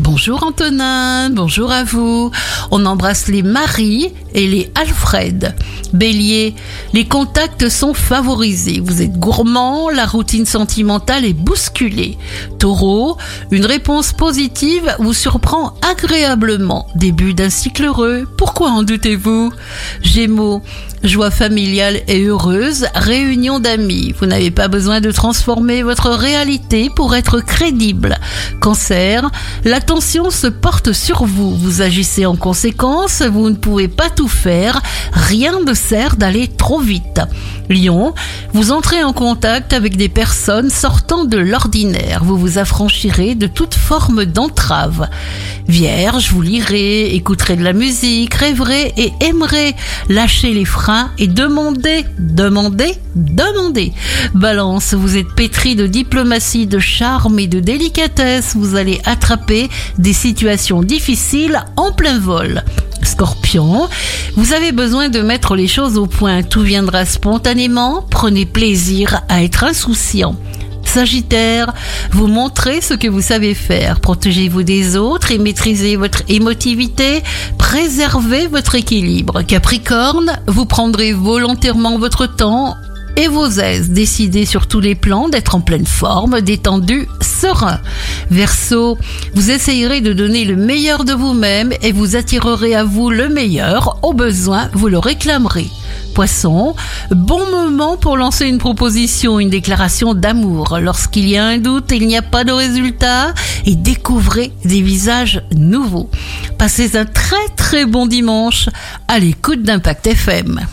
Bonjour Antonin, bonjour à vous. On embrasse les Marie et les Alfred. Bélier, les contacts sont favorisés. Vous êtes gourmand, la routine sentimentale est bousculée. Taureau, une réponse positive vous surprend agréablement. Début d'un cycle heureux. Pourquoi en doutez-vous? Gémeaux, joie familiale et heureuse, réunion d'amis. Vous n'avez pas besoin de transformer votre réalité pour être crédible. Cancer, l'attention se porte sur vous. Vous agissez en conséquence, vous ne pouvez pas tout faire. Rien ne sert d'aller trop vite. Lion, vous entrez en contact avec des personnes sortant de l'ordinaire. Vous vous affranchirez de toute forme d'entrave. Vierge, vous lirez, écouterez de la musique, rêverez et aimerez. Lâchez les freins et demandez, demandez, demandez. Balance, vous êtes pétri de diplomatie, de charme et de délicatesse. Vous allez attraper des situations difficiles en plein vol. Scorpion, vous avez besoin de mettre les choses au point. Tout viendra spontanément. Prenez plaisir à être insouciant. Sagittaire, vous montrez ce que vous savez faire. Protégez-vous des autres et maîtrisez votre émotivité. Préservez votre équilibre. Capricorne, vous prendrez volontairement votre temps et vos aises. Décidez sur tous les plans d'être en pleine forme, détendu, serein. Verseau, vous essayerez de donner le meilleur de vous-même et vous attirerez à vous le meilleur. Au besoin, vous le réclamerez. Poisson, bon moment pour lancer une proposition, une déclaration d'amour. Lorsqu'il y a un doute, il n'y a pas de résultat et découvrez des visages nouveaux. Passez un très très bon dimanche à l'écoute d'Impact FM.